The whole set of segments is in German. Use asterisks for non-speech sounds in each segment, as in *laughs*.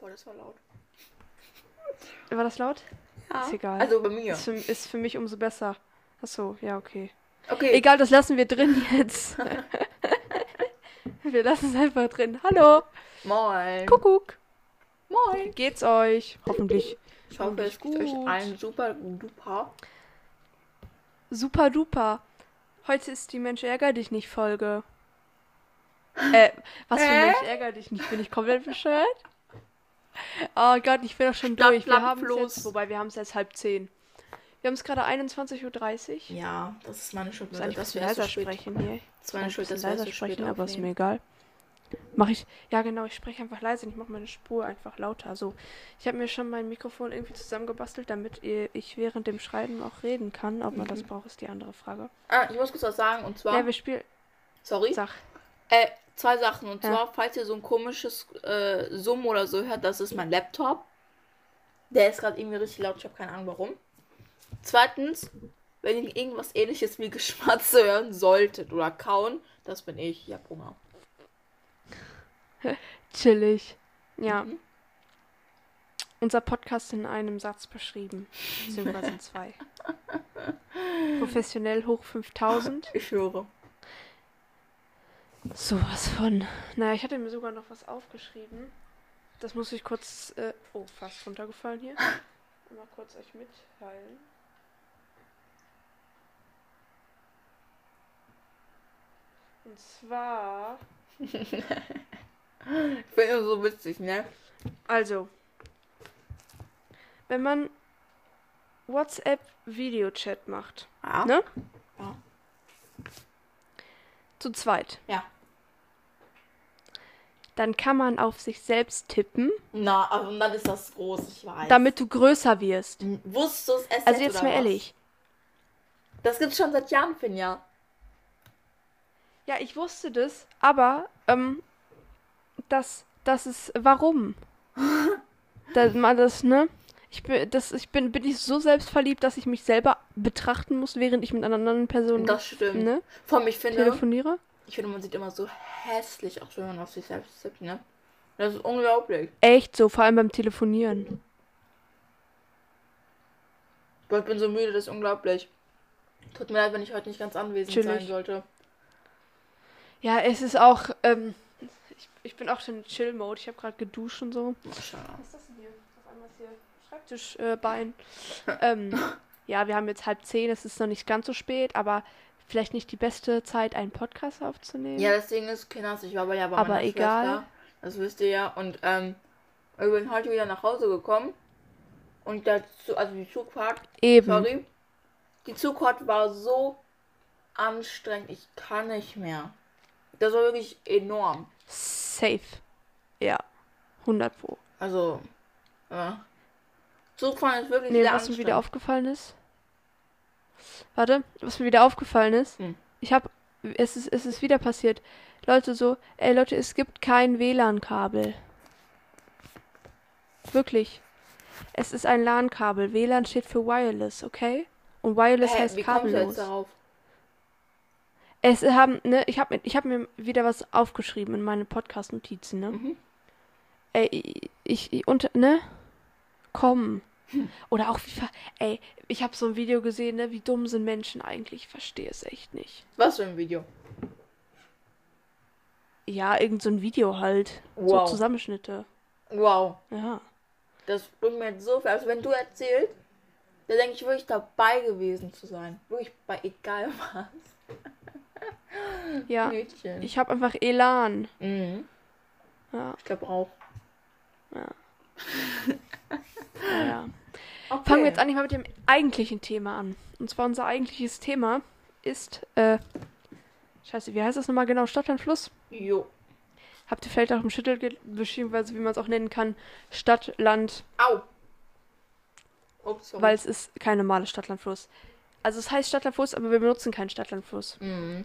Boah, das war laut. War das laut? Ja. Ist egal. Also bei mir. Ist für, ist für mich umso besser. Achso, ja, okay. Okay. Egal, das lassen wir drin jetzt. *laughs* wir lassen es einfach drin. Hallo. Moin. Kuckuck. Wie Moin. geht's euch? Hoffentlich Ich hoffe, es geht euch Gut. allen super duper. super duper. Heute ist die Mensch ärger dich nicht Folge. *laughs* Äh, was für Hä? Mensch ärger dich nicht? Bin ich komplett bescheuert? Oh Gott, ich bin doch schon Schlapp, durch. Wir haben jetzt, wobei wir haben es jetzt halb zehn. Wir haben es gerade 21.30 Uhr. Ja, das ist meine Schuld, eigentlich dass wir erst so leiser spät. sprechen hier. Das ist meine Ein Schuld, dass wir erst leiser so sprechen, aber ist mir egal. Mach ich. Ja, genau, ich spreche einfach leise. Ich mache meine Spur einfach lauter. So, ich habe mir schon mein Mikrofon irgendwie zusammengebastelt, damit ich während dem Schreiben auch reden kann. Ob man das braucht, ist die andere Frage. Ah, ich muss kurz was sagen und zwar. Ja, wir spielen. sorry. Sag. Äh, zwei Sachen. Und Ja. zwar, falls ihr so ein komisches äh, Summen oder so hört, das ist mein Laptop. Der ist gerade irgendwie richtig laut, ich habe keine Ahnung warum. Zweitens, wenn ihr irgendwas ähnliches wie Geschmatze hören solltet oder kauen, das bin ich. Ich hab Hunger. *laughs* Chillig. Ja. Mhm. Unser Podcast in einem Satz beschrieben. Beziehungsweise in zwei. *laughs* Professionell hoch 5000. Ich höre. Sowas von. Naja, ich hatte mir sogar noch was aufgeschrieben. Das muss ich kurz. Äh, oh, fast runtergefallen hier. *laughs* Mal kurz euch mitteilen. Und zwar. *laughs* Ich finde so witzig, ne? Also. Wenn man WhatsApp-Videochat macht, Ja. ne? Ja. Zu zweit. Ja. Dann kann man auf sich selbst tippen, Na, aber dann ist das groß, ich weiß. damit du größer wirst. Hm, Wusstest du es? Also jetzt mal ehrlich. Das gibt's schon seit Jahren, Finja. Ja, ich wusste das, aber ähm, das, das ist warum? *laughs* da, mal das, ne? Ich bin, das, ich bin, bin ich so selbstverliebt, dass ich mich selber betrachten muss, während ich mit einer anderen Person Das stimmt. ne, Vor allem, ich finde, telefoniere. Ich finde, man sieht immer so hässlich aus, wenn man auf sich selbst tippt, ne? Das ist unglaublich. Echt so, vor allem beim Telefonieren. Boah, ich bin so müde, das ist unglaublich. Tut mir leid, wenn ich heute nicht ganz anwesend Chillig. sein sollte. Ja, es ist auch, ähm, ich, ich bin auch schon in Chill-Mode. Ich habe gerade geduscht und so. Schade. Was ist das denn hier? Auf einmal ist hier Schreibtischbein. ähm, ja, wir haben jetzt halb zehn, es ist noch nicht ganz so spät, aber vielleicht nicht die beste Zeit, einen Podcast aufzunehmen. Ja, das Ding ist, Kinders, ich war aber ja bei Aber egal. Schwester. Das wisst ihr ja. Und ähm, ich bin heute wieder nach Hause gekommen. Und der Zug, also die Zugfahrt, Eben. sorry. Die Zugfahrt war so anstrengend, ich kann nicht mehr. Das war wirklich enorm. Safe. Ja. 100 Pro. Also, ja. Zugfahren ist wirklich Nee, sehr was mir wieder aufgefallen ist. Warte, was mir wieder aufgefallen ist. Hm. Ich habe, es ist, es ist wieder passiert. Leute so, ey Leute, es gibt kein WLAN-Kabel. Wirklich. Es ist ein LAN-Kabel. WLAN steht für Wireless, okay? Und Wireless Hä, heißt wie kommst du kabellos. jetzt darauf? Es haben, ne, ich habe ich hab mir wieder was aufgeschrieben in meine Podcast-Notizen, ne? Mhm. Ey, ich, ich und, ne? Komm. Oder auch wie, ver- ey, ich habe so ein Video gesehen, ne? Wie dumm sind Menschen eigentlich? Ich verstehe es echt nicht. Was für ein Video? Ja, irgend so ein Video halt. Wow. So Zusammenschnitte. Wow. Ja. Das bringt mir jetzt so viel. Also wenn du erzählst, da denke ich wirklich dabei gewesen zu sein. Wirklich bei egal *laughs* was. Ja. Mädchen. Ich habe einfach Elan. Mhm. Ja, Ich glaube auch. ja, *laughs* ja. Okay. Fangen wir jetzt eigentlich mal mit dem eigentlichen Thema an. Und zwar unser eigentliches Thema ist, äh, scheiße, wie heißt das nochmal genau? Stadtland Fluss? Jo. Habt ihr vielleicht auch im Schüttel, beziehungsweise wie man es auch nennen kann, Stadt, Land, Au. Ups, weil es ist kein normales Stadtlandfluss. Also es heißt Stadtlandfluss, aber wir benutzen keinen Stadtlandfluss. Mhm.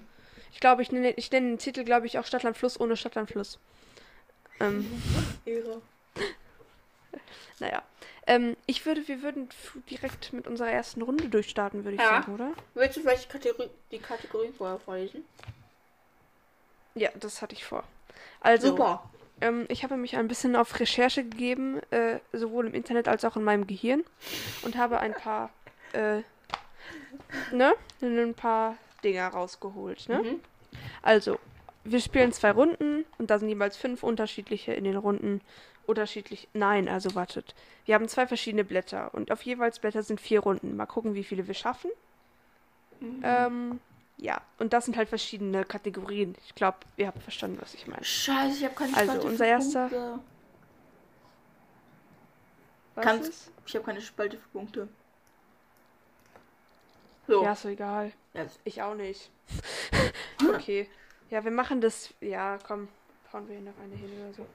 Ich glaube, ich nenne, ich nenne den Titel, glaube ich, auch Stadtlandfluss ohne Stadtlandfluss. Ähm, *laughs* Ehre. Naja. Ähm, ich würde, wir würden direkt mit unserer ersten Runde durchstarten, würde ich Ja. sagen, oder? Willst du vielleicht die, Kategori die Kategorien vorher vorlesen? Ja, das hatte ich vor. Also, Super. ähm, ich habe mich ein bisschen auf Recherche gegeben, äh, sowohl im Internet als auch in meinem Gehirn und habe ein paar, äh, ne, ein paar Dinger rausgeholt, ne? Mhm. Also, wir spielen zwei Runden und da sind jeweils fünf unterschiedliche in den Runden unterschiedlich. Nein, also wartet. Wir haben zwei verschiedene Blätter und auf jeweils Blätter sind vier Runden. Mal gucken, wie viele wir schaffen. Ähm, ja, und das sind halt verschiedene Kategorien. Ich glaube, ihr habt verstanden, was ich meine. Scheiße, ich habe keine Also, Spalte unser für erster- Punkte. Was Kannst- ist? Ich habe keine Spalte für Punkte. So. Ja, ist so egal. Ja. Ich auch nicht. *laughs* okay. Ja, wir machen das. Ja, komm. Hauen wir hier noch eine hin oder so.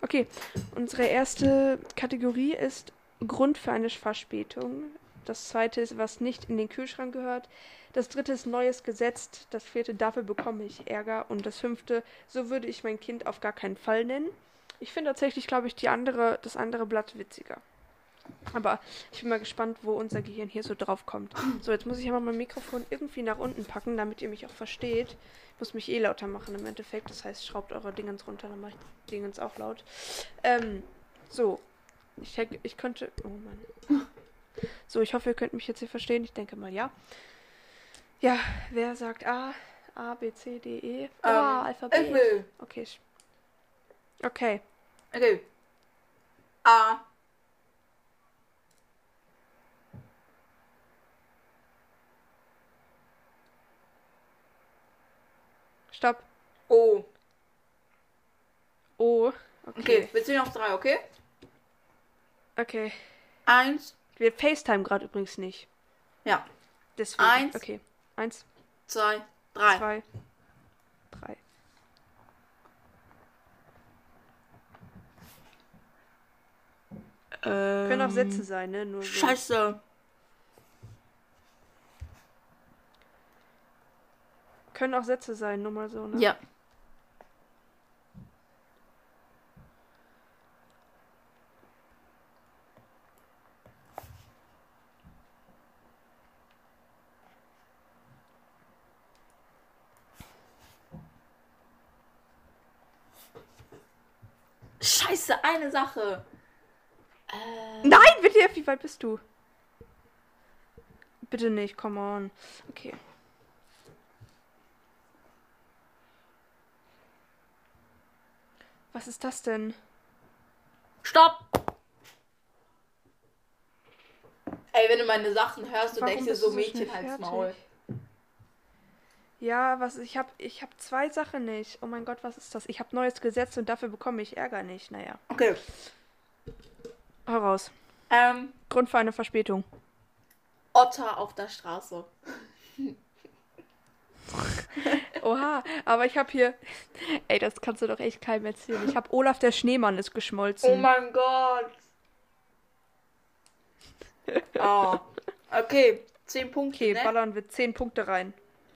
Okay. Unsere erste Kategorie ist Grund für eine Verspätung. Das zweite ist, was nicht in den Kühlschrank gehört. Das dritte ist neues Gesetz. Das vierte, dafür bekomme ich Ärger. Und das fünfte, so würde ich mein Kind auf gar keinen Fall nennen. Ich finde tatsächlich, glaube ich, die andere, das andere Blatt witziger. Aber ich bin mal gespannt, wo unser Gehirn hier so drauf kommt. So, jetzt muss ich aber mein Mikrofon irgendwie nach unten packen, damit ihr mich auch versteht. Ich muss mich eh lauter machen im Endeffekt. Das heißt, schraubt eure Dingens runter, dann mache ich Dingens auch laut. Ähm, so. Ich, denke, ich könnte. Oh Mann. So, ich hoffe, ihr könnt mich jetzt hier verstehen. Ich denke mal, ja. Ja, wer sagt A? A, B, C, D, E? Ah, Ähm, Alphabet. Okay. Okay. Okay. A. Stopp. O. O. Okay, Okay. wir zählen auf drei, okay? Okay. Eins. Wir FaceTime gerade übrigens nicht. Ja. Deswegen. Eins. Okay. Eins, Zwei. Drei. zwei, drei. Ähm, Können auch Sätze sein, ne? Nur so. Scheiße. Können auch Sätze sein, nur mal so, ne? Ja. Eine Sache. Äh, Nein, bitte, wie weit bist du? Bitte nicht, come on. Okay. Was ist das denn? Stopp! Ey, wenn du meine Sachen hörst, du Warum denkst dir so du so Mädchen halt's fertig? Maul. Ja, was ich hab, ich hab zwei Sachen nicht. Oh mein Gott, was ist das? Ich hab neues Gesetz und dafür bekomme ich Ärger nicht. Naja, Okay. hau raus. Ähm, Grund für eine Verspätung. Otter auf der Straße. *laughs* Oha, aber ich hab hier. Ey, das kannst du doch echt keinem erzählen. Ich hab Olaf der Schneemann ist geschmolzen. Oh mein Gott. Oh. *laughs* Okay, 10 Punkte. Okay, ne? ballern wir 10 Punkte rein.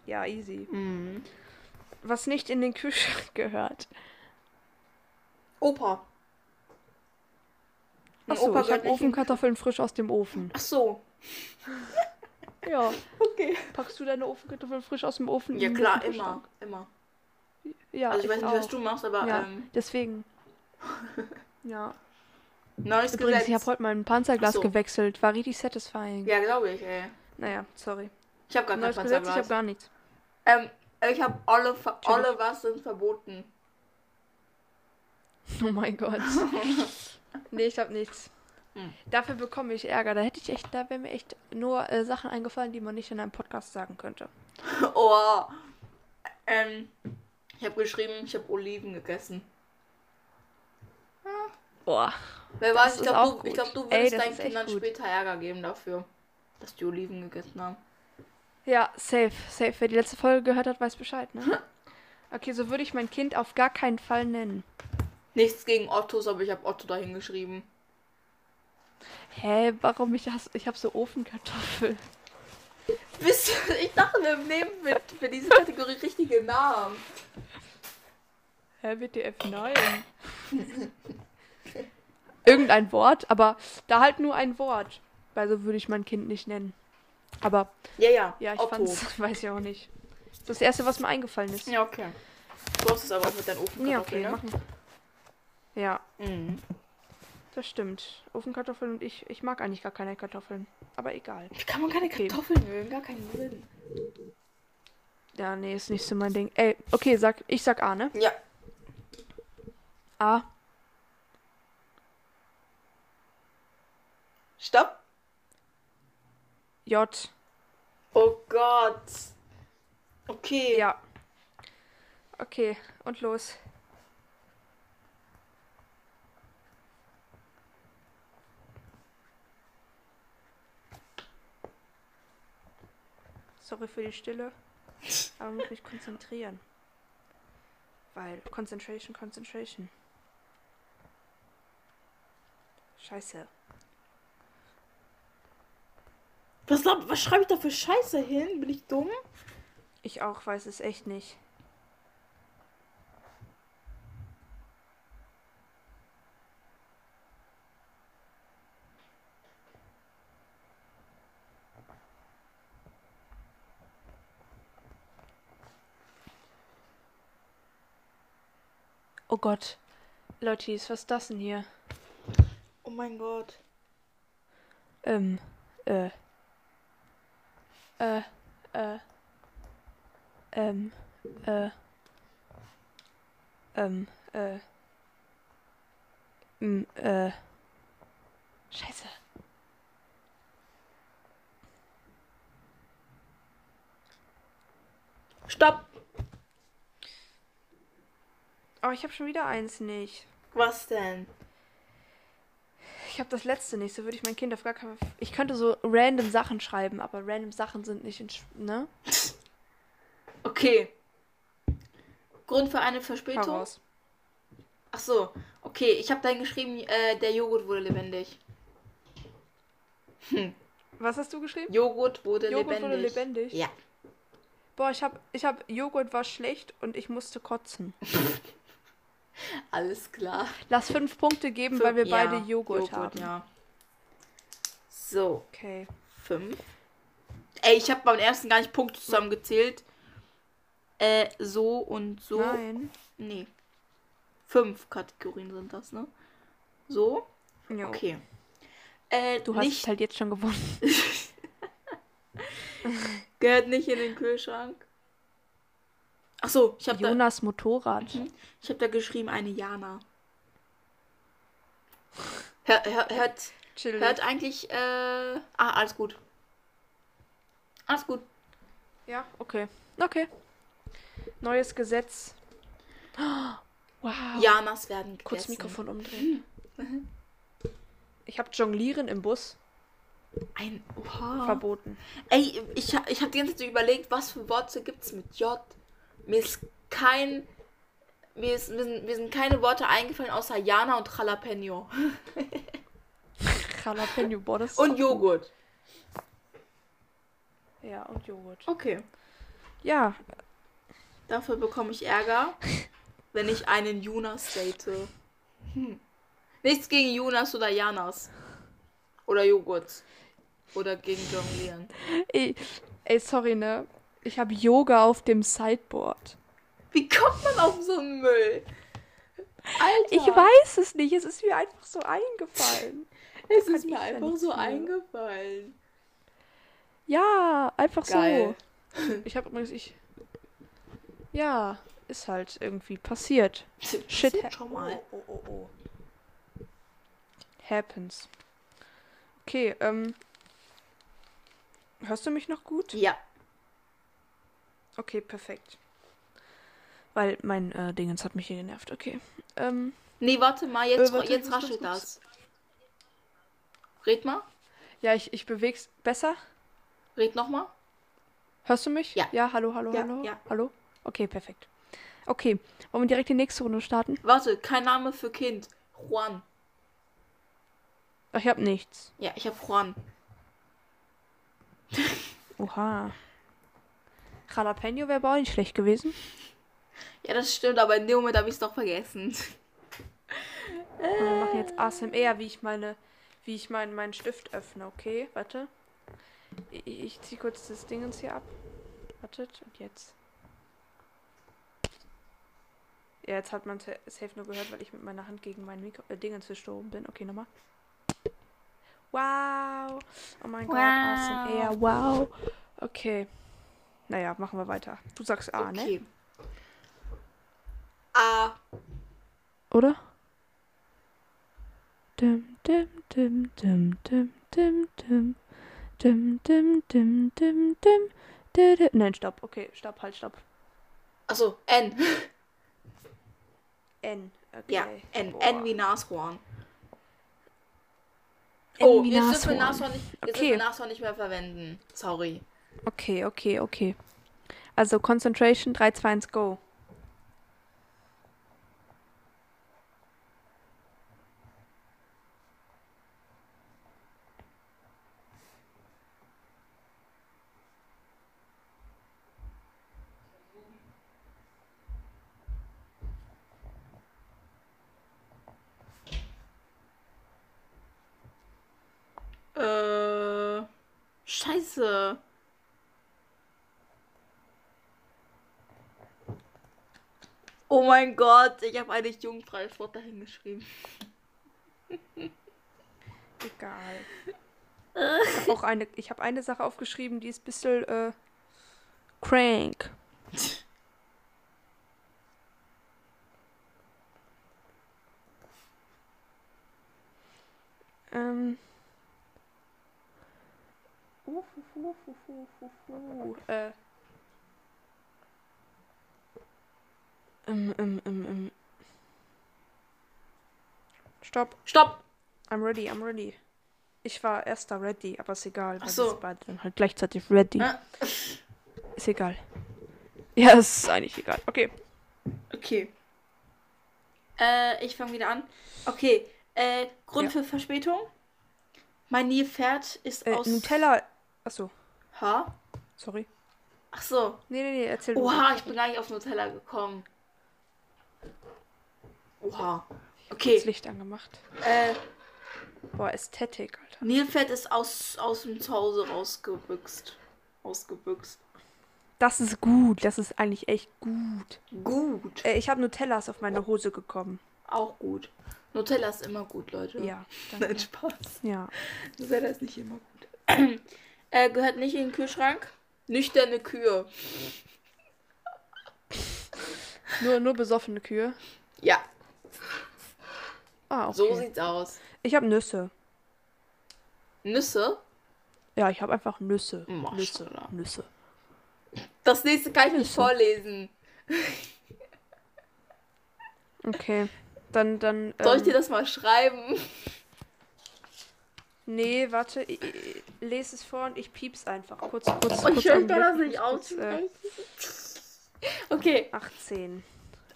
Ja, easy. Mhm. Was nicht in den Kühlschrank *laughs* gehört. Opa. Mein Achso, Opa ich habe Ofenkartoffeln frisch aus dem Ofen. Ach so. *laughs* Ja. Okay. Packst du deine Ofenkartoffeln frisch aus dem Ofen? Ja klar, immer. Immer. Ja, Also ich weiß nicht, was auch. du machst, aber Ja, ähm, deswegen. *laughs* Ja. neues Übrigens, Gesetz. ich habe heute mein Panzerglas Ach so. gewechselt. War richtig satisfying. Ja, glaube ich, ey. Naja, sorry. Ich habe gar kein Neues Gesetz, ich habe Panzerglas. gar nichts. Ähm, ich habe alle, alle was sind verboten. *laughs* Oh mein Gott. *laughs* nee, ich habe nichts. Hm. Dafür bekomme ich Ärger. Da hätte ich echt, da wären mir echt nur äh, Sachen eingefallen, die man nicht in einem Podcast sagen könnte. *laughs* oh. Ähm, ich habe geschrieben, ich habe Oliven gegessen. Boah. Wer weiß, ich glaube, du, ich glaub, du Ey, würdest das deinen Kindern später Ärger geben dafür, dass die Oliven gegessen haben. Ja, safe, safe. Wer die letzte Folge gehört hat, weiß Bescheid, ne? *laughs* Okay, so würde ich mein Kind auf gar keinen Fall nennen. Nichts gegen Ottos, aber ich habe Otto dahin geschrieben. Hä, warum ich das? Ich habe so Ofenkartoffeln. Wisst *laughs* ihr, ich dachte, wir nehmen mit für diese Kategorie richtige Namen. Hä, WTF, nein. Irgendein Wort, aber da halt nur ein Wort. Weil so würde ich mein Kind nicht nennen. Aber Ja, ja. ja, ich fand's, *laughs* weiß ich auch nicht. Das erste, was mir eingefallen ist. Ja, okay. Du hast es aber auch mit deinen Ofenkartoffeln, Ja, okay, ne? machen. Ja, Mhm. das stimmt. Ofenkartoffeln und ich, ich mag eigentlich gar keine Kartoffeln. Aber egal. Wie kann man keine Okay. Kartoffeln mögen? Gar keinen Sinn. Ja, nee, ist nicht so mein Ding. Ey, okay, sag, ich sag A, ne? Ja. A. Stopp. J. Oh Gott. Okay. Ja. Okay, und los. Sorry für die Stille, *laughs* aber muss mich konzentrieren. Weil Concentration, Concentration. Scheiße. Was, glaub- was schreibe ich da für Scheiße hin? Bin ich dumm? Ich auch weiß es echt nicht. Oh Gott. Leute, was ist das denn hier? Oh mein Gott. Ähm, äh. Äh, äh. Ähm, äh. Ähm, äh. M, äh. Scheiße. Stopp. Oh, ich habe schon wieder eins nicht. Was denn? Ich habe das letzte nicht, so würde ich mein Kind auf gar keinen Fall. Ich könnte so random Sachen schreiben, aber random Sachen sind nicht in. Sch- Ne? Okay. Grund für eine Verspätung? Heraus. Ach so. Okay, ich habe dann geschrieben, äh, der Joghurt wurde lebendig. Was hast du geschrieben? Joghurt wurde Joghurt lebendig. wurde lebendig. Ja. Boah, ich habe ich hab Joghurt war schlecht und ich musste kotzen. *laughs* Alles klar. Lass fünf Punkte geben, weil wir Ja, beide Joghurt, haben. Ja. So, Okay. fünf. Ey, ich habe beim ersten gar nicht Punkte zusammengezählt. Äh, so und so. Nein. Nee. Fünf Kategorien sind das, ne? So. Jo. Okay. Äh, Du hast nicht, es halt jetzt schon gewonnen. *laughs* gehört nicht in den Kühlschrank. Ach so, ich habe da, Jonas Motorrad. Mhm. ich hab da geschrieben eine Jana. Hör, hör, hört, hört eigentlich, äh, ah, alles gut. Alles gut. Ja, okay. Okay. Neues Gesetz. *gasps* Wow. Janas werden Kurz gegessen. Mikrofon umdrehen. Ich habe Jonglieren im Bus Ein, oha. verboten. Ey, ich, ich habe die ganze Zeit überlegt, was für Worte gibt's mit J. Mir ist kein. Mir, ist, mir, sind, mir sind keine Worte eingefallen außer Jana und Jalapeno. *laughs* Jalapeno, boah, das ist Und Joghurt. gut. Ja, und Joghurt. Okay. Ja, Dafür bekomme ich Ärger, *laughs* wenn ich einen Jonas date. Hm. Nichts gegen Jonas oder Janas. Oder Joghurt. Oder gegen Jonglieren. ey, ey sorry, ne? Ich habe Yoga auf dem Sideboard. Wie kommt man auf so einen Müll? Alter. Ich weiß es nicht, es ist mir einfach so eingefallen. Es ist mir einfach so eingefallen. Ja, einfach Geil. so. Ich habe übrigens, ich. Ja, ist halt irgendwie passiert. *laughs* Shit Passiert schon mal. Oh, oh, oh, oh. Happens. Okay, ähm. Hörst du mich noch gut? Ja. Okay, perfekt. Weil mein äh, Dingens hat mich hier genervt. Okay. Ähm, Nee, warte mal, jetzt, Äh, warte, jetzt raschelt das. Red mal. ja, ich, ich beweg's besser. Red nochmal. Hörst du mich? Ja. Ja, hallo, hallo, Ja, hallo. ja. Hallo? Okay, perfekt. Okay, wollen wir direkt die nächste Runde starten? Warte, kein Name für Kind. Juan. Ach, ich hab nichts. Ja, ich habe Juan. Oha. Jalapeno wäre aber auch nicht schlecht gewesen. Ja, das stimmt, aber in dem Moment habe ich es doch vergessen. Und wir machen jetzt ASMR, wie ich meine, wie ich meinen meinen Stift öffne, okay? Warte. Ich, ich ziehe kurz das Dingens hier ab. Wartet, und jetzt. Ja, jetzt hat man sa- safe nur gehört, weil ich mit meiner Hand gegen mein Mikro äh, Dingens gestoßen bin. Okay, nochmal. Wow. Oh mein Gott. Wow. Ja, wow. Okay. Naja, machen wir weiter. Du sagst A, ne? Okay. A. Oder? Dim, dim, dim, dim, dim, dim, dim. Dim, dim, dim, dim, dim. Di, di. Nein, stopp. Okay, stopp, halt, stopp. Achso, N. *laughs* N. Okay. Ja, N. Boah. N wie Nashorn. N Oh, wie jetzt dürfen wir Nashorn. Nashorn nicht, jetzt Okay. dürfen wir Nashorn nicht mehr verwenden. Sorry. Okay, okay, okay. Also Concentration 3, 2, 1, go. Äh. Scheiße. Oh mein Gott, ich habe eigentlich jugendfreies Wort dahin geschrieben. Egal. Ich habe auch eine, ich habe eine Sache aufgeschrieben, die ist ein bisschen äh, crank. Ähm. Uh, hu, hu, hu, hu, hu, hu. Äh. Ähm, ähm, ähm, ähm. Stopp. Stopp! I'm ready, I'm ready. Ich war erster ready, aber ist egal. Ach so. sind beide dann halt gleichzeitig ready. Ah, Ist egal. Ja, es ist eigentlich egal. Okay. Okay. Äh, ich fange wieder an. Okay. Äh, Grund Ja. für Verspätung? Mein Nilpferd ist Äh, aus. Nutella. Achso, Ha? sorry. Ach so. Nee, nee, nee, erzähl. Oha, ich bin gar nicht auf Nutella gekommen. Oha. Das Okay. Licht angemacht. Äh, Boah, Ästhetik, Alter. Nilpferd ist aus, aus dem Zuhause rausgebüxt. Ausgebüxt. Das ist gut. Das ist eigentlich echt gut. Gut. Äh, ich habe Nutellas auf meine Hose gekommen. Auch gut. Nutella ist immer gut, Leute. Ja, *laughs* Nein, danke. Spaß. Ja. Nutella ist nicht immer gut. *clears throat* äh, gehört nicht in den Kühlschrank. Nüchterne Kühe. Nur, nur besoffene Kühe. Ja, Ah, okay. so sieht's aus. ich habe Nüsse. Nüsse. Ja, ich habe einfach Nüsse. Maschallah. Nüsse. Nüsse. Das nächste kann ich nicht Nüsse. vorlesen. Okay. Dann, dann. Soll ich ähm, dir das mal schreiben? Nee, warte, ich, ich, lese es vor und ich pieps einfach. Kurz, kurz, Oh, kurz. ich kann das nicht Kurz, äh. Okay, 18.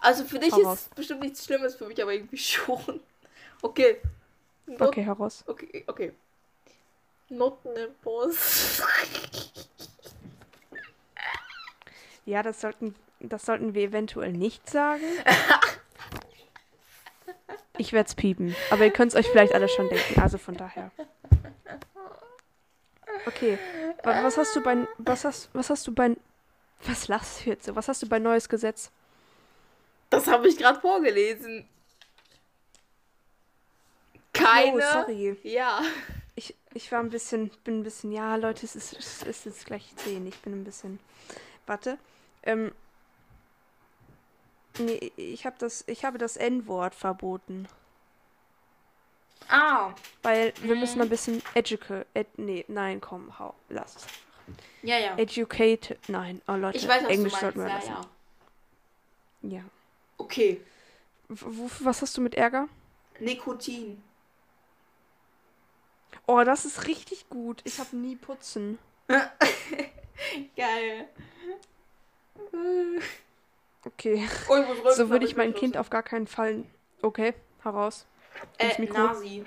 also für dich Hau ist bestimmt nichts Schlimmes, für mich aber irgendwie *laughs* schon. Okay. Not Okay, heraus. Okay, okay. Noten im Bus. Ja, das sollten, das sollten wir eventuell nicht sagen. Ich werde es piepen. Aber ihr könnt es euch vielleicht alle schon denken. Also von daher. Okay. Wa- Was hast du bei. Was hast, was hast du bei. Was lachst du jetzt so? Was hast du bei Neues Gesetz? Das habe ich gerade vorgelesen. Keine. Oh, sorry. Ja. Ich, ich war ein bisschen, bin ein bisschen, ja, Leute, es ist, es ist jetzt gleich 10. Ich bin ein bisschen. Warte. Ähm. Nee, ich habe das, ich habe das N-Wort verboten. Ah. Weil wir müssen Mhm. ein bisschen educate. Ed, nee, nein, komm, hau, lass es. Ja, ja. Educate. Nein, oh Leute, Ich weiß, Englisch sollten wir Ja, lassen. ja. Ja. Okay. W was hast du mit Ärger? Nikotin. Oh, das ist richtig gut. Ich habe nie putzen. *laughs* Geil. Okay. Oh, rülpsen, So würde ich mein Kind auf gar keinen Fall. Okay, heraus. ins Äh, Mikro. Nasi.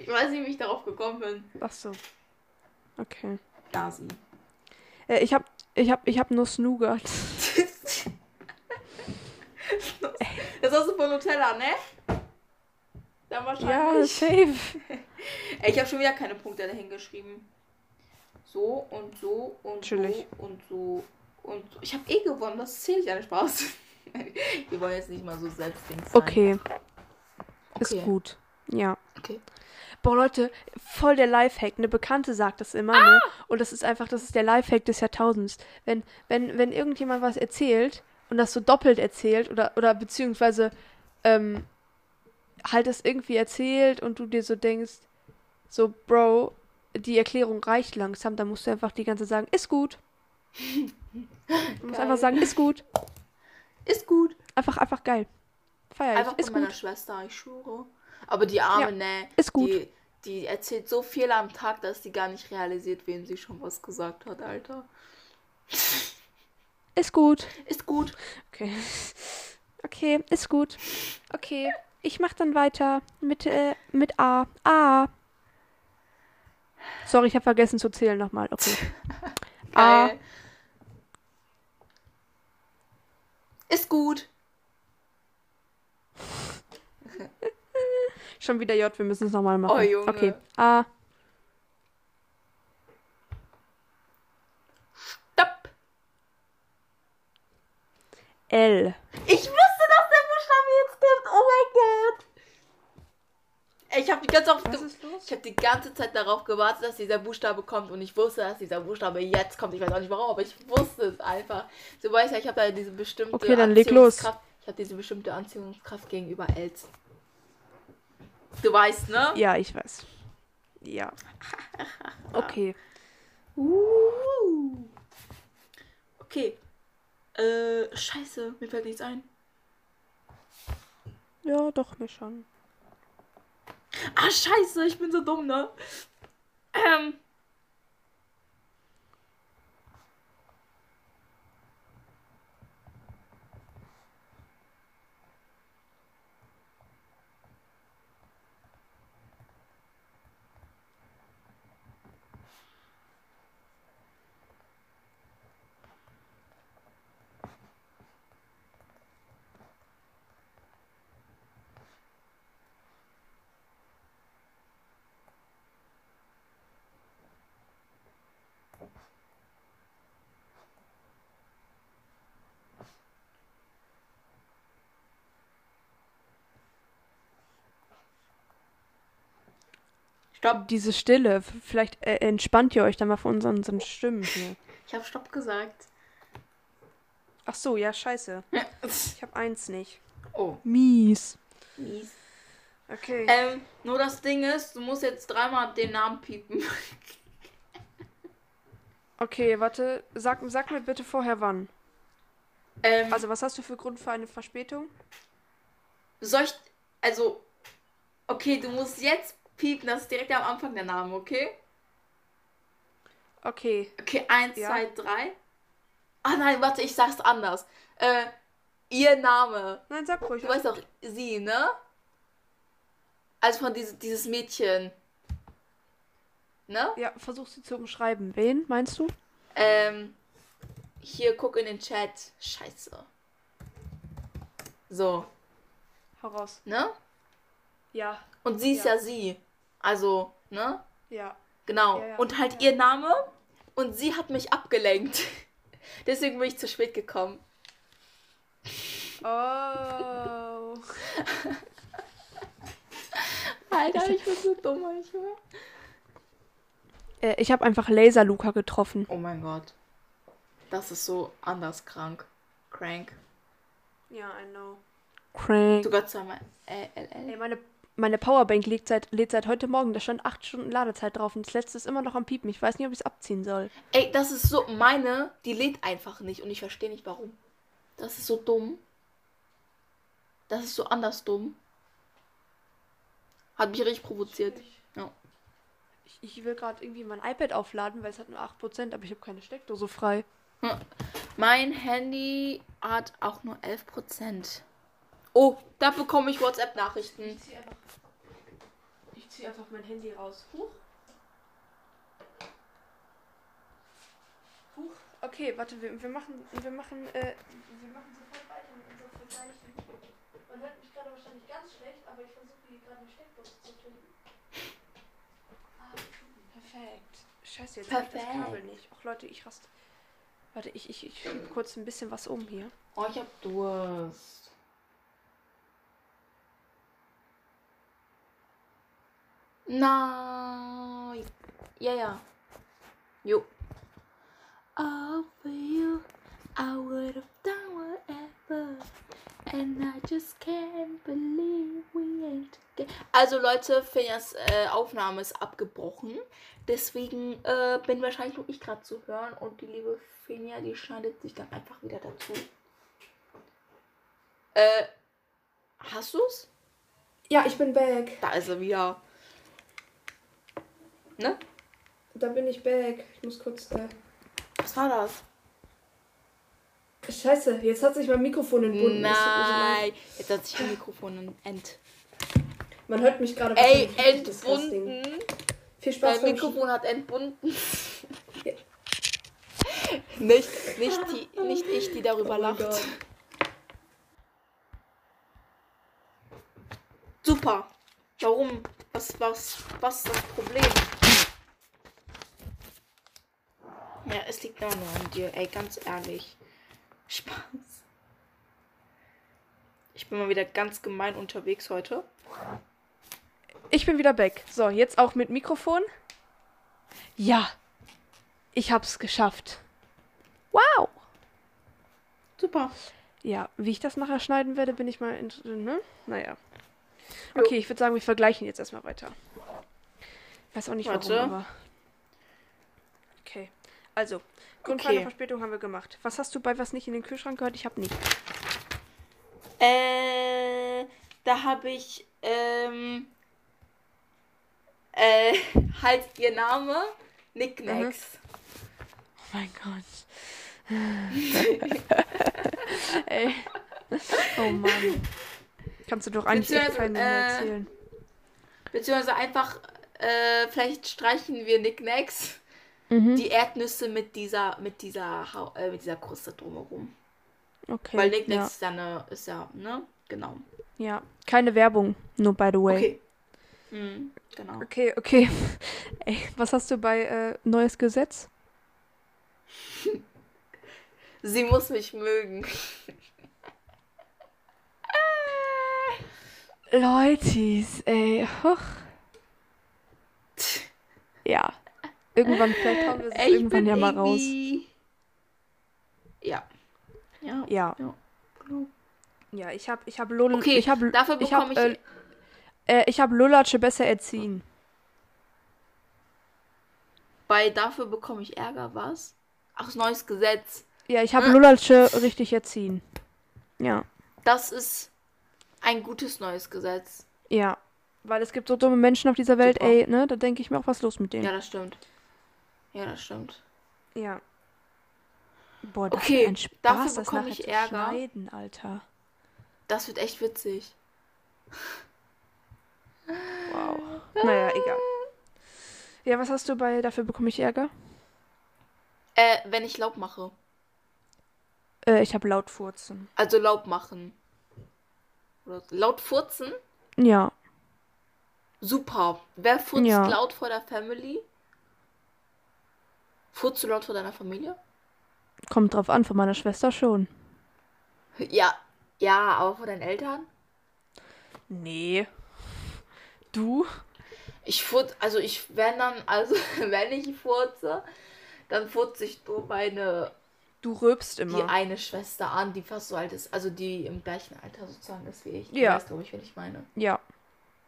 Ich weiß nicht, wie ich darauf gekommen bin. Ach so. Okay. Nasi. Äh, ich habe ich hab, ich hab nur Snougat. *laughs* Das hast du von Nutella, ne? Dann Ja, wahrscheinlich. safe. *laughs* Ey, ich habe schon wieder keine Punkte dahin geschrieben. So und so und Chillig. so und so und so. Ich habe eh gewonnen, das zählt ja nicht Spaß. *laughs* Wir wollen jetzt nicht mal so selbstdings sein. Okay. Ist Okay. gut. Ja. Okay. Boah, Leute, voll der Lifehack. Eine Bekannte sagt das immer, ne? Und das ist einfach, das ist der Lifehack des Jahrtausends. Wenn, wenn, wenn irgendjemand was erzählt und das so doppelt erzählt oder, oder beziehungsweise ähm, halt es irgendwie erzählt und du dir so denkst, so, Bro, die Erklärung reicht langsam, dann musst du einfach die ganze Zeit sagen, ist gut. *laughs* Du musst einfach sagen, ist gut. Ist gut. Einfach, einfach geil. Feier ich. Einfach Ist meiner. Schwester, ich schwöre. Aber die Arme, Ja, ne? ist gut. Die, die erzählt so viel am Tag, dass sie gar nicht realisiert, wem sie schon was gesagt hat, Alter. *laughs* Ist gut. Ist gut. Okay. Okay, ist gut. Okay. Ich mach dann weiter mit, äh, mit A. A. Sorry, ich habe vergessen zu zählen nochmal. Okay. *laughs* A. Ist gut. *laughs* Schon wieder J, wir müssen es nochmal machen. Oh, Junge. Okay. A. Stopp. L. Ich wusste, dass der Buchstabe jetzt kommt. Oh mein Gott. Ich habe die ganze Zeit? Ich habe die ganze Zeit darauf gewartet, dass dieser Buchstabe kommt und ich wusste, dass dieser Buchstabe jetzt kommt. Ich weiß auch nicht warum, aber ich wusste es einfach. Du weißt ja, ich habe da diese bestimmte Okay, dann leg los. Anziehungskraft- Ich habe diese bestimmte Anziehungskraft gegenüber Els. Du weißt, ne? Ja, ich weiß. Ja. *laughs* Okay. Uh. Okay. Äh, scheiße, mir fällt nichts ein. Ja, doch, mir schon. Ah, scheiße, ich bin so dumm, ne? Ähm. Stopp. Diese Stille, vielleicht äh, entspannt ihr euch dann mal von unseren, unseren Stimmen hier. Ich habe Stopp gesagt. Ach so, ja, scheiße. Ich habe eins nicht. Oh, Mies. mies. Okay. Ähm, nur das Ding ist, du musst jetzt dreimal den Namen piepen. *laughs* Okay, warte. Sag, sag mir bitte vorher wann. Ähm, Also, was hast du für Grund für eine Verspätung? soll ich. Also. Okay, du musst jetzt piepen, das ist direkt am Anfang der Name, okay? Okay. Okay, eins, Ja. zwei, drei. Ah nein, warte, ich sag's anders. Äh, ihr Name. Nein, sag ruhig. Du weißt doch, sie, ne? Also von dieses, dieses Mädchen. Ne? Ja, versuch sie zu umschreiben. Wen meinst du? Ähm, hier, guck in den Chat. Scheiße. So, Hau raus. ne? Ja. Und sie ist Ja. ja, sie. Also, ne? Ja. Genau. Ja, ja. Und halt Ja. ihr Name. Und sie hat mich abgelenkt. *laughs* Deswegen bin ich zu spät gekommen. Oh. *laughs* Alter, ich bin so dumm manchmal. äh, ich habe einfach Laser Luca getroffen. Oh mein Gott. Das ist so anders krank. Crank. Ja, I know. Crank. Sogar zweimal Äh, LL. Ey, meine, meine Powerbank lädt seit, lädt seit heute Morgen. Da stand 8 Stunden Ladezeit drauf und das letzte ist immer noch am Piepen. Ich weiß nicht, ob ich es abziehen soll. Ey, das ist so, meine, die lädt einfach nicht und ich verstehe nicht warum. Das ist so dumm. Das ist so anders dumm. Hat mich richtig provoziert. Ja. Ich, ich will gerade irgendwie mein iPad aufladen, weil es hat nur 8%, aber ich habe keine Steckdose frei. Mein Handy hat auch nur 11%. Oh, da bekomme ich WhatsApp-Nachrichten. ziehe einfach, ich zieh einfach mein Handy raus. Huch. Huch. Okay, warte, wir, wir machen, wir machen, äh, wir machen sofort weiter mit unserem Vergleichen. Man hört mich gerade wahrscheinlich ganz schlecht, aber ich versuche hier gerade eine Steckdose zu finden. Ah, perfekt. Scheiße, jetzt habe ich das. Kabel nicht. Ach Leute, ich raste. Warte, ich, ich, ich schiebe kurz ein bisschen was um hier. Oh, ich hab Durst. Nein. Ja, ja. Jo. All for you, I would have done whatever. And I just can't believe we ain't together. Also Leute, Finjas äh, Aufnahme ist abgebrochen. Deswegen äh, bin wahrscheinlich nur ich gerade zu hören. Und die liebe Finja, die schneidet sich dann einfach wieder dazu. Äh, hast du's? Ja, ich bin back. Da ist er wieder. Ne? Da bin ich back. Ich muss kurz. Äh... Was war das? Scheiße, jetzt hat sich mein Mikrofon entbunden. Nein. Jetzt hat sich ein Mikrofon ent. Man hört mich gerade. Ey, entbunden. Viel Spaß beim Mikrofon hat entbunden. Ja. nicht, nicht, die, nicht ich, die darüber Oh mein lacht. Super. Warum? Was, was, was ist das Problem? Ja, es liegt nur an dir, ey, ganz ehrlich. Spaß. Ich bin mal wieder ganz gemein unterwegs heute. Ich bin wieder back. So, jetzt auch mit Mikrofon. Ja. Ich hab's geschafft. Wow. Super. Ja, wie ich das nachher schneiden werde, bin ich mal in. Ne? Naja. Jo. Okay, ich würde sagen, wir vergleichen jetzt erstmal weiter. Ich weiß auch nicht Warte. warum, aber. Also, Grundfreie Okay. Verspätung haben wir gemacht. Was hast du bei was nicht in den Kühlschrank gehört? Ich habe nicht. Äh, da habe ich, ähm, äh, *laughs* halt ihr Name, Nicknacks. Oh mein Gott. *laughs* Ey. Oh Mann. Kannst du doch eigentlich echt keinen äh, erzählen. Beziehungsweise einfach, äh, vielleicht streichen wir Nicknacks. Mhm. Die Erdnüsse mit dieser, mit dieser, äh, mit dieser Kruste drumherum. Okay. Weil ja. Nicknacks ist ja eine, ist ja, ne? Genau. ja. Keine Werbung, nur by the way. Okay. Mhm, genau. Okay, okay. *laughs* Ey, was hast du bei äh, Neues Gesetz? *laughs* Sie muss mich mögen. Leutis, ey. Huch. *laughs* Ja. Irgendwann, vielleicht hauen wir es ich irgendwann ja mal raus. Ja. Ja. Ja. Ja, genau. Ja, ich hab, ich hab Lul, Okay, ich hab, dafür ich hab, bekomme ich, äh, äh, ich hab Lullatsche besser erziehen. bei dafür bekomme ich Ärger, was? Ach, neues Gesetz. Ja, ich hab Äh. Lullatsche richtig erziehen. Ja, Das ist ein gutes neues Gesetz. ja. Weil es gibt so dumme Menschen auf dieser Welt, Super. ey, ne? Da denke ich mir auch, was ist los mit denen. Ja, das stimmt. Ja, das stimmt. Ja. Boah, das Okay, ist ein Spaß, dafür das bekomme ich Ärger. schneiden, Alter. Das wird echt witzig. Wow. Naja, egal. Ja, was hast du bei Dafür bekomme ich Ärger? Äh, wenn ich Laub mache. Äh, ich habe laut furzen. Also Laub machen. Oder laut furzen? Ja. Super. Wer furzt Ja. laut vor der Family? Furzt du laut vor deiner Familie? Kommt drauf an, von meiner Schwester schon. Ja. Ja, aber vor deinen Eltern? Nee. Du? Ich furz, also ich, wenn dann, also *laughs* wenn ich furze, dann furze ich nur meine, Du rülpst die immer. eine Schwester an, die fast so alt ist, also die im gleichen Alter sozusagen ist wie ich. Du Ja. weißt, glaube ich, wen ich meine. Ja.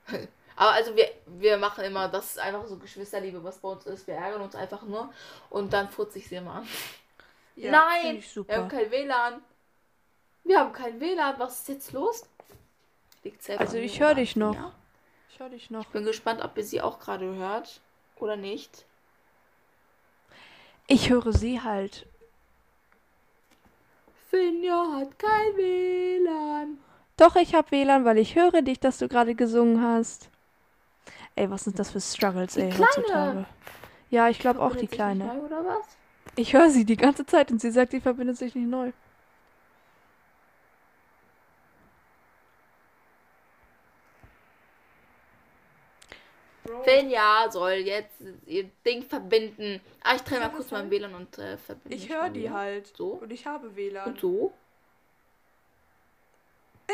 *laughs* Aber also wir, wir machen immer, das ist einfach so Geschwisterliebe, was bei uns ist. Wir ärgern uns einfach nur und dann furze ich sie immer an. ja Nein, Ich wir haben kein WLAN. Wir haben kein WLAN. Was ist jetzt los? Also ich höre dich noch. Finja? Ich höre dich noch. Bin gespannt, ob ihr sie auch gerade hört oder nicht. Ich höre sie halt. Finja hat kein WLAN. Doch, ich habe WLAN, weil ich höre dich, dass du gerade gesungen hast. Ey, was sind das für Struggles, Die ey, Kleine. heutzutage? Ja, ich glaube auch die Kleine. neu, oder was? Ich höre sie die ganze Zeit und sie sagt, sie verbindet sich nicht neu. Finja soll jetzt ihr Ding verbinden. Ah, ich drehe mal kurz mein? WLAN und äh, verbinde Ich höre die halt. So? Und ich habe WLAN. Und so? *laughs*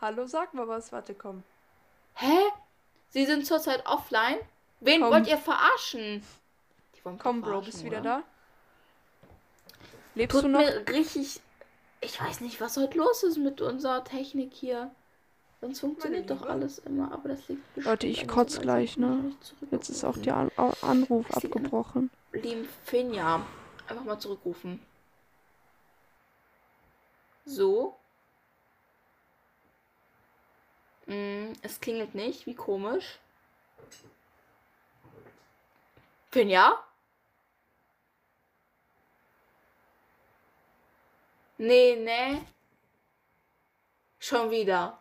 Hallo, sag mal was. Warte, komm. Hä? Sie sind zurzeit offline? Wen Komm. wollt ihr verarschen? Die wollen mich Komm, doch Bro, bist verarschen, du wieder oder? da? Lebst Tut du noch? mir richtig. Ich weiß nicht, was heute los ist mit unserer Technik hier. Sonst funktioniert doch alles immer, aber das liegt Leute, ich bestimmt an kotz dieser gleich, ne? Jetzt ist auch der An Anruf Das abgebrochen. Lieben Finja. Einfach mal zurückrufen. So. Mm, es klingelt nicht. Wie komisch. Finja? Nee, nee. Schon wieder.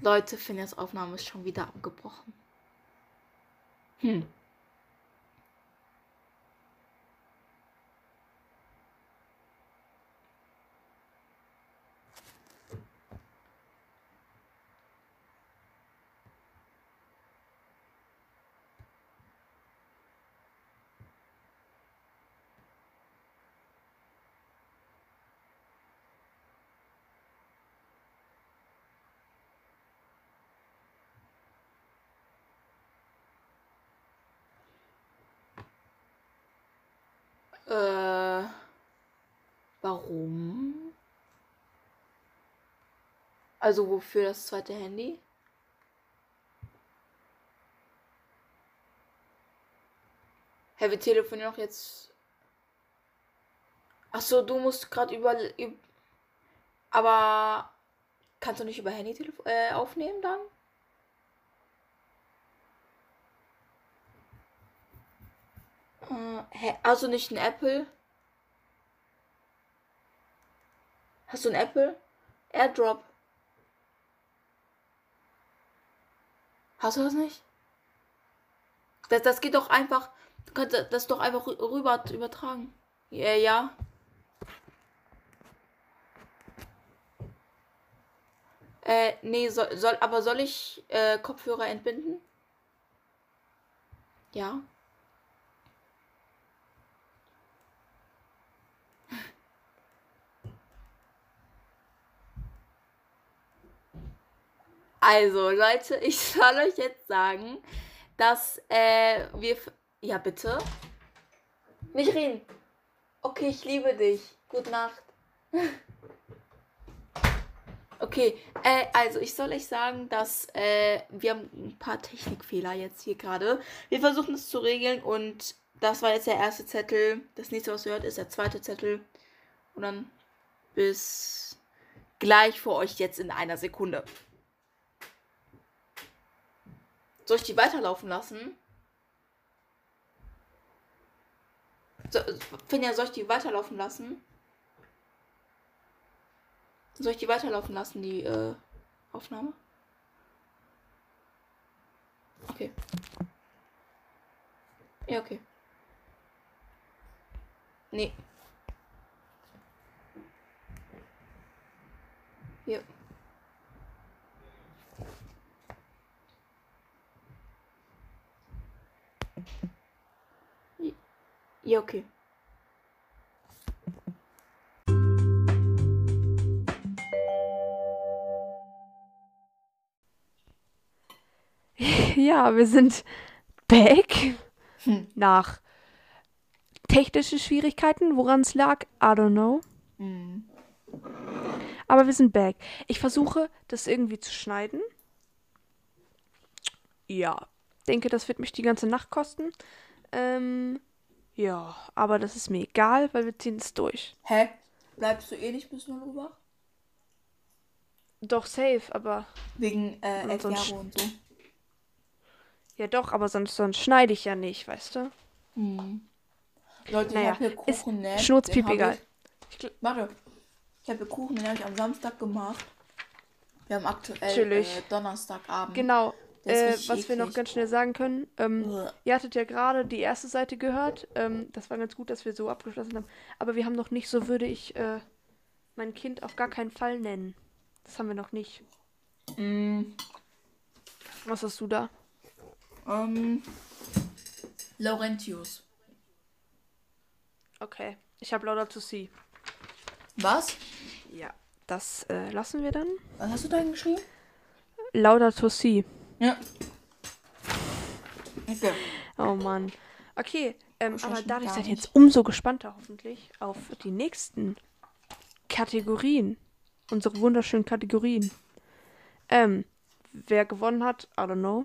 Leute, Finjas Aufnahme ist schon wieder abgebrochen. Hm. Äh, warum? Also wofür das zweite Handy? Hä, wir telefonieren doch jetzt. Ach so, du musst gerade über, üb- Aber kannst du nicht über Handy äh, aufnehmen dann? Äh, du nicht ein Apple? Hast du ein Apple? AirDrop. Hast du das nicht? Das, das geht doch einfach. Du kannst das doch einfach rü- rüber übertragen. Ja, ja. Äh, nee, soll, soll, aber soll ich äh, Kopfhörer entbinden? Ja. Also, Leute, ich *laughs* soll euch jetzt sagen, dass äh, wir. Ja, bitte. Nicht reden. Okay, ich liebe dich. Gute Nacht. *laughs* Okay, äh, also ich soll euch sagen, dass äh, wir haben ein paar Technikfehler jetzt hier gerade. Wir versuchen es zu regeln und das war jetzt der erste Zettel. Das nächste, was ihr hört, ist der zweite Zettel. Und dann bis gleich für euch jetzt in einer Sekunde. Soll ich die weiterlaufen lassen? So, Finja, soll ich die weiterlaufen lassen? Soll ich die weiterlaufen lassen, die äh, Aufnahme? Okay. Ja, okay. Nee. Ja. Ja, okay. *laughs* Ja, wir sind back. Hm. Nach technischen Schwierigkeiten, woran es lag, I don't know. Hm. Aber wir sind back. Ich versuche, das irgendwie zu schneiden. Ja, denke, das wird mich die ganze Nacht kosten. Ähm, ja, aber das ist mir egal, weil wir ziehen es durch. Hä? Bleibst du eh nicht bis 0 Uhr wach? Doch, safe, aber. Wegen äh, Und elf sonst- Jahre und so. Ja, doch, aber sonst, sonst schneide ich ja nicht, weißt du? Hm. Leute, Naja, ich habe hier Kuchen, ne? Schnurzpiep egal. Ich, warte. Ich habe hier Kuchen, den habe ich am Samstag gemacht. Wir haben aktuell äh, Donnerstagabend. Genau. Äh, was wir noch ganz schnell sagen können, ähm, ihr hattet ja gerade die erste Seite gehört. Ähm, das war ganz gut, dass wir so abgeschlossen haben. Aber wir haben noch nicht, so würde ich äh, mein Kind auf gar keinen Fall nennen. Das haben wir noch nicht. Mm, Was hast du da? ähm, Laurentius. Okay. Ich habe Lauder to See. Was? Ja. Das äh, lassen wir dann. Was hast du da geschrieben? Lauder to See. Ja. Okay. Oh Mann. Okay, ähm, Ich aber dadurch seid ihr jetzt umso gespannter hoffentlich auf die nächsten Kategorien. Unsere wunderschönen Kategorien. Ähm, wer gewonnen hat, I don't know.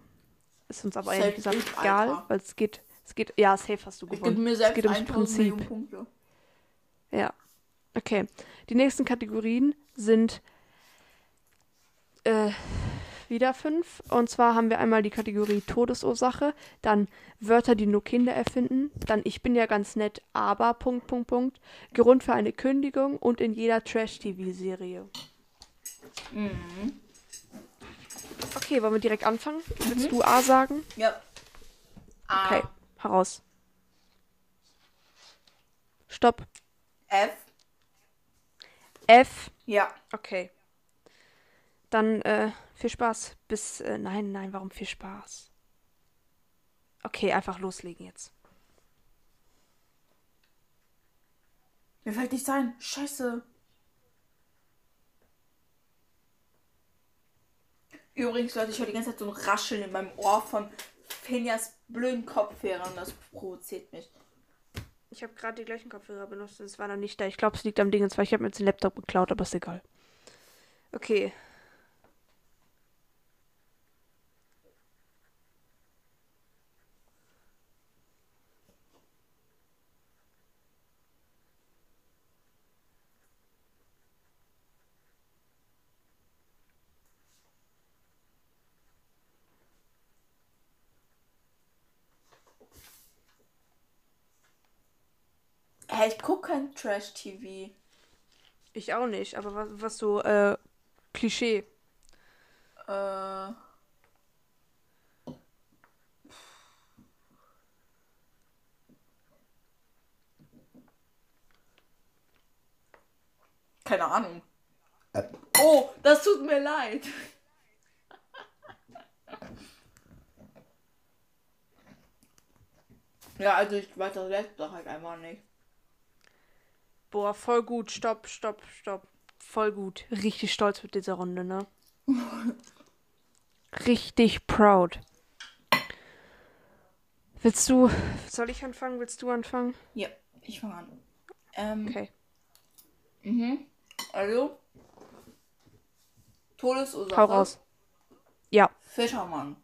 Ist uns aber ehrlich gesagt ich, egal, Alter. weil es geht, es geht, ja, safe hast du Ich gewonnen. mir es selbst geht ums 1000 Prinzip. Ja. Okay. Die nächsten Kategorien sind äh, wieder fünf. Und zwar haben wir einmal die Kategorie Todesursache, dann Wörter, die nur Kinder erfinden, dann Ich bin ja ganz nett, aber Punkt, Punkt, Punkt, Grund für eine Kündigung und in jeder Trash-TV-Serie. Mhm. Okay, wollen wir direkt anfangen? Willst du A sagen? Ja. A, Okay, heraus. Stopp. F. F. Ja. Okay. Dann äh, viel Spaß. Bis. Äh, nein, nein, warum viel Spaß? Okay, einfach loslegen jetzt. Mir fällt nichts ein. Scheiße. Übrigens, Leute, ich höre die ganze Zeit so ein Rascheln in meinem Ohr von Finjas blöden Kopfhörern. Das provoziert mich. Ich habe gerade die gleichen Kopfhörer benutzt. Es war noch nicht da. Ich glaube, es liegt am Ding. Und zwar, ich habe mir jetzt den Laptop geklaut, aber ist egal. Okay. Hä, ich gucke kein Trash-TV. Ich auch nicht, aber was, was so, äh, Klischee. Äh. Keine Ahnung. Oh, das tut mir leid. *laughs* Ja, also ich weiß das letzte halt einfach nicht. Boah, voll gut. Stopp, stopp, stopp. Voll gut. Richtig stolz mit dieser Runde, ne? *laughs* Richtig proud. Willst du. Soll ich anfangen? Willst du anfangen? Ja, ich fange an. Ähm, Okay. mhm. Also. Todesursache. Hau raus. Ja. Fischermann.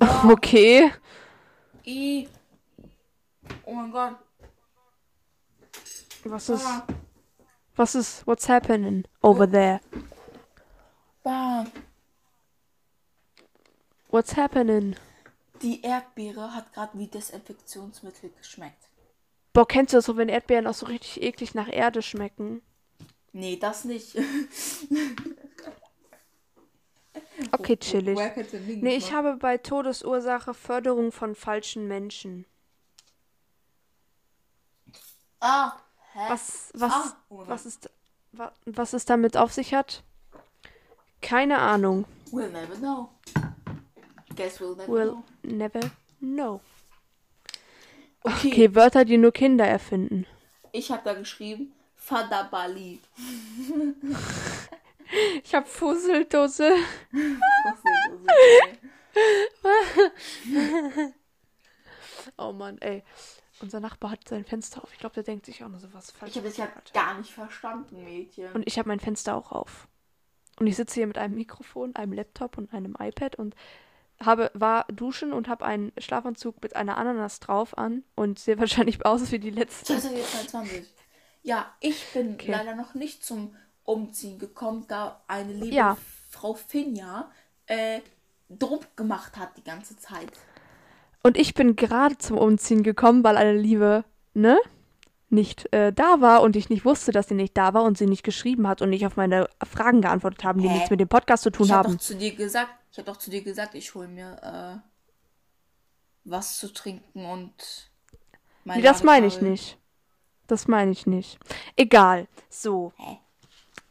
*laughs* Okay. I. Oh mein Gott. Was ist. Ah, Was ist. What's happening over there? bah. What's happening? Die Erdbeere hat gerade wie Desinfektionsmittel geschmeckt. Boah, kennst du das so, wenn Erdbeeren auch so richtig eklig nach Erde schmecken? Nee, das nicht. Okay, chillig. Nee, ich habe bei Todesursache Förderung von falschen Menschen. Ah, hä? Was, was, Ah, oh was ist, wa, was es damit auf sich hat? Keine Ahnung. We'll never know. Guess we'll never Will know. never know. Okay, Okay, Wörter, die nur Kinder erfinden. ich habe da geschrieben Fadabali. *laughs* Ich habe Fusseldose. Das? *laughs* Oh Mann, ey. Unser Nachbar hat sein Fenster auf. Ich glaube, der denkt sich auch nur so was falsch. Ich habe das ja gar nicht verstanden, Mädchen. Und ich habe mein Fenster auch auf. Und ich sitze hier mit einem Mikrofon, einem Laptop und einem iPad und habe war duschen und habe einen Schlafanzug mit einer Ananas drauf an und sehe *laughs* wahrscheinlich aus wie die letzte. 2022. Ja, ich bin Okay. leider noch nicht zum Umziehen gekommen, da eine liebe Ja. Frau Finja äh, Druck gemacht hat die ganze Zeit. Und ich bin gerade zum Umziehen gekommen, weil eine Liebe, ne, nicht äh, da war und ich nicht wusste, dass sie nicht da war und sie nicht geschrieben hat und nicht auf meine Fragen geantwortet haben, die Hä? nichts mit dem Podcast zu tun Ich habe haben. doch zu dir gesagt, ich habe doch zu dir gesagt, ich hole mir äh, was zu trinken und mein Nee, das meine ich nicht. Das meine ich nicht. Egal. So. Hä?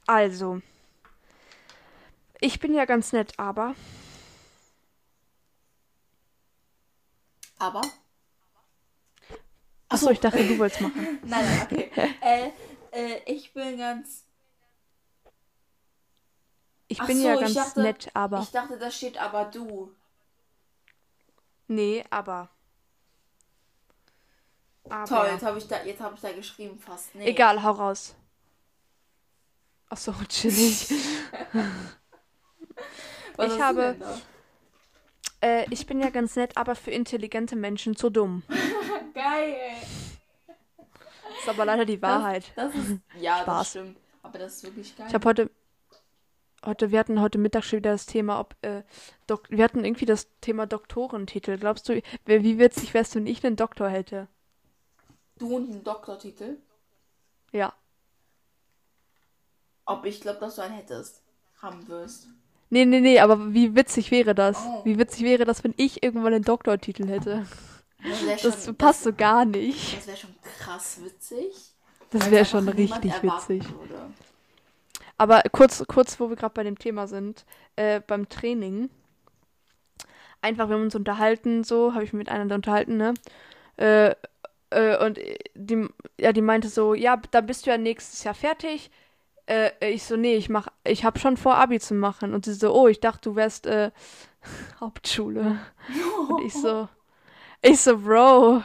Also. Ich bin ja ganz nett, aber. Aber? Achso, ich dachte, du wolltest machen. *laughs* Nein, nein, okay. *laughs* äh, äh, ich bin ganz. Ich Ach bin so, ja ganz dachte- nett, aber. Ich dachte, da steht aber du. Nee, aber. aber. Toll, jetzt habe ich, da, jetzt hab ich da geschrieben fast. Nee. Egal, hau raus. Achso, *laughs* chillig. Ich habe-? Äh, ich bin ja ganz nett, aber für intelligente Menschen zu dumm. *laughs* Geil. Ist aber leider die Wahrheit. Das, das ist. Ja, das Spaß. stimmt. Aber das ist wirklich geil. Ich habe heute, heute, wir hatten heute Mittag schon wieder das Thema, ob, äh, Dok wir hatten irgendwie das Thema Doktorentitel. Glaubst du, wer- wie witzig wär's, wenn ich einen Doktor hätte? du und einen Doktortitel. Ja. Ob ich glaube, dass du einen hättest. Haben wirst. Nee, nee, nee, aber wie witzig wäre das? Oh. Wie witzig wäre das, wenn ich irgendwann einen Doktortitel hätte? Das, Das schon, passt so gar nicht. Das wäre schon krass witzig. Das wäre schon richtig witzig. Würde. Aber kurz, kurz, wo wir gerade bei dem Thema sind, äh, beim Training. Einfach, wir haben uns unterhalten, so, habe ich mich mit einer unterhalten, ne? Äh, äh, und die, ja, die meinte so, ja, da bist du ja nächstes Jahr fertig. Äh, ich so, nee, ich mach, ich habe schon vor, Abi zu machen. Und sie so, oh, ich dachte, du wärst äh, *laughs* Hauptschule. Und ich so, ich so, Bro.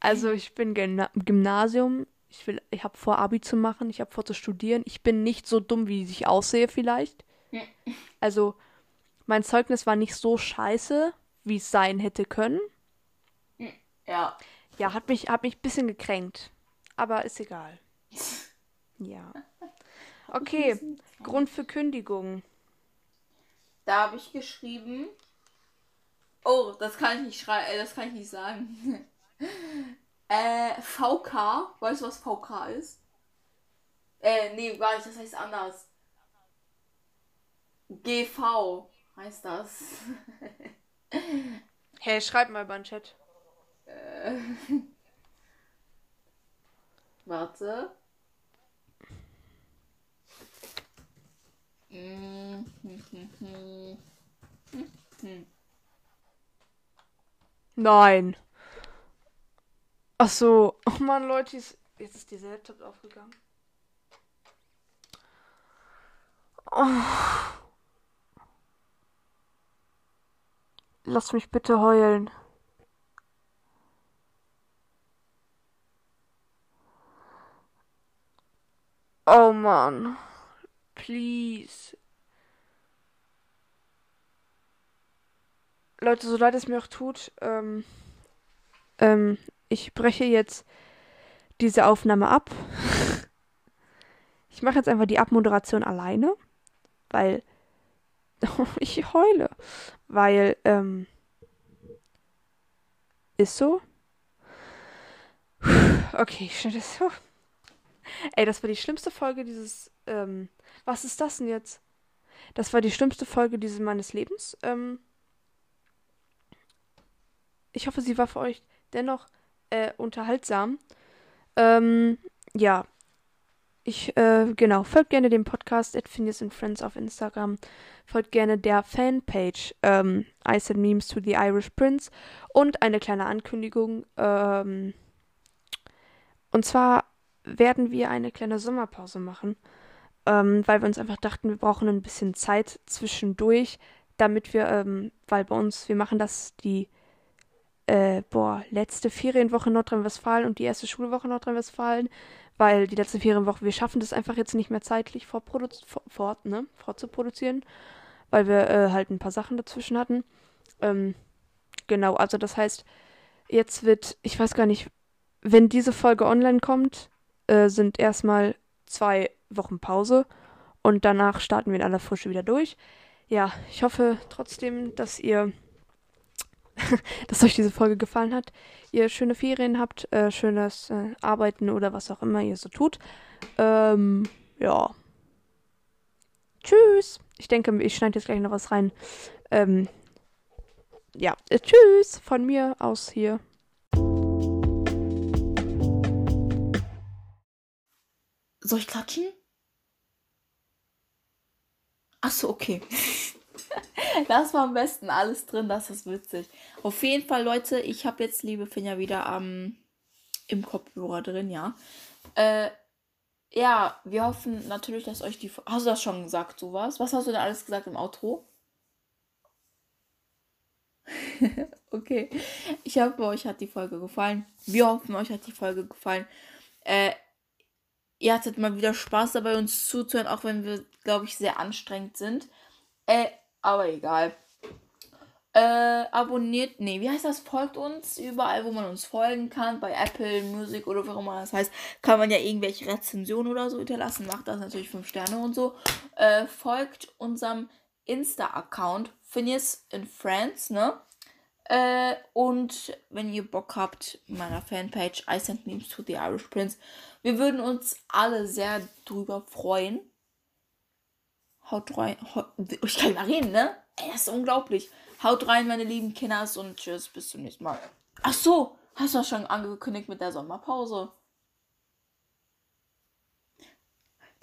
Also ich bin Gymna Gymnasium. Ich will, ich habe vor, Abi zu machen. Ich habe vor zu studieren. Ich bin nicht so dumm, wie ich aussehe vielleicht. Also mein Zeugnis war nicht so scheiße, wie es sein hätte können. Ja. Ja, hat mich, hat mich ein bisschen gekränkt. Aber ist egal. *laughs* Ja. Okay, Grund für Kündigung. Da habe ich geschrieben. Oh, das kann ich nicht schreiben, äh, das kann ich nicht sagen. *laughs* äh, VK, weißt du, was VK ist? Äh, nee, gar nicht, das heißt anders. GV heißt das. *laughs* Hey, schreib mal beim Chat. Äh, *laughs* Warte. Mm, hm, hm, hm. Hm. Nein. Ach so. Oh Mann, Leute, jetzt ist dieser Laptop aufgegangen. Oh. Lass mich bitte heulen. Oh Mann. Please. Leute, so leid es mir auch tut, ähm, ähm, ich breche jetzt diese Aufnahme ab. Ich mache jetzt einfach die Abmoderation alleine, weil *laughs* ich heule, weil ähm, ist so. Okay, ich schneide das so. Ey, das war die schlimmste Folge dieses. Ähm, was ist das denn jetzt? Das war die schlimmste Folge dieses meines Lebens. Ähm, ich hoffe, sie war für euch dennoch äh, unterhaltsam. Ähm, ja. Ich, äh, genau, folgt gerne dem Podcast at Phineas and Friends auf Instagram. Folgt gerne der Fanpage ähm, I Send Memes to the Irish Prince. Und eine kleine Ankündigung. Ähm, und zwar werden wir eine kleine Sommerpause machen, ähm, weil wir uns einfach dachten, wir brauchen ein bisschen Zeit zwischendurch, damit wir, ähm, weil bei uns, wir machen das die äh, boah, letzte Ferienwoche Nordrhein-Westfalen und die erste Schulwoche Nordrhein-Westfalen, weil die letzte Ferienwoche, wir schaffen das einfach jetzt nicht mehr zeitlich vorprodu- vor, fort, ne, weil wir äh, halt ein paar Sachen dazwischen hatten. Ähm, genau, also das heißt, jetzt wird, ich weiß gar nicht, wenn diese Folge online kommt, äh, sind erstmal zwei Wochen Pause und danach starten wir in aller Frische wieder durch. Ja, ich hoffe trotzdem, dass ihr *laughs* dass euch diese Folge gefallen hat, ihr schöne Ferien habt, äh, schönes äh, Arbeiten oder was auch immer ihr so tut. Ähm, ja. Tschüss. Ich denke, ich schneide jetzt gleich noch was rein. Ähm, ja, tschüss von mir aus hier. Soll ich klatschen? Achso, okay. *laughs* das war am besten alles drin, das ist witzig. Auf jeden Fall, Leute, ich habe jetzt liebe Finja wieder am im Kopfhörer drin, ja. Äh, ja, wir hoffen natürlich, dass euch die. Hast du das schon gesagt, sowas? Was hast du denn alles gesagt im Outro? *laughs* okay. Ich hoffe, euch hat die Folge gefallen. Wir hoffen, euch hat die Folge gefallen. Äh, ihr hattet mal wieder Spaß dabei, uns zuzuhören, auch wenn wir, glaube ich, sehr anstrengend sind. Äh, aber egal. Äh, abonniert, nee, wie heißt das? Folgt uns überall, wo man uns folgen kann. Bei Apple Music oder wie auch immer das heißt, kann man ja irgendwelche Rezensionen oder so hinterlassen. Macht das natürlich 5 Sterne und so. Äh, folgt unserem Insta-Account Phineas in Friends, ne? Äh, und wenn ihr Bock habt, meiner Fanpage I Send Memes to the Irish Prince. Wir würden uns alle sehr drüber freuen. Haut rein. Haut, ich kann mal reden, ne? Ey, das ist unglaublich. Haut rein, meine lieben Kinders, und tschüss, bis zum nächsten Mal. Ach so, hast du schon angekündigt mit der Sommerpause?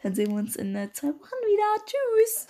Dann sehen wir uns in zwei Wochen wieder. Tschüss.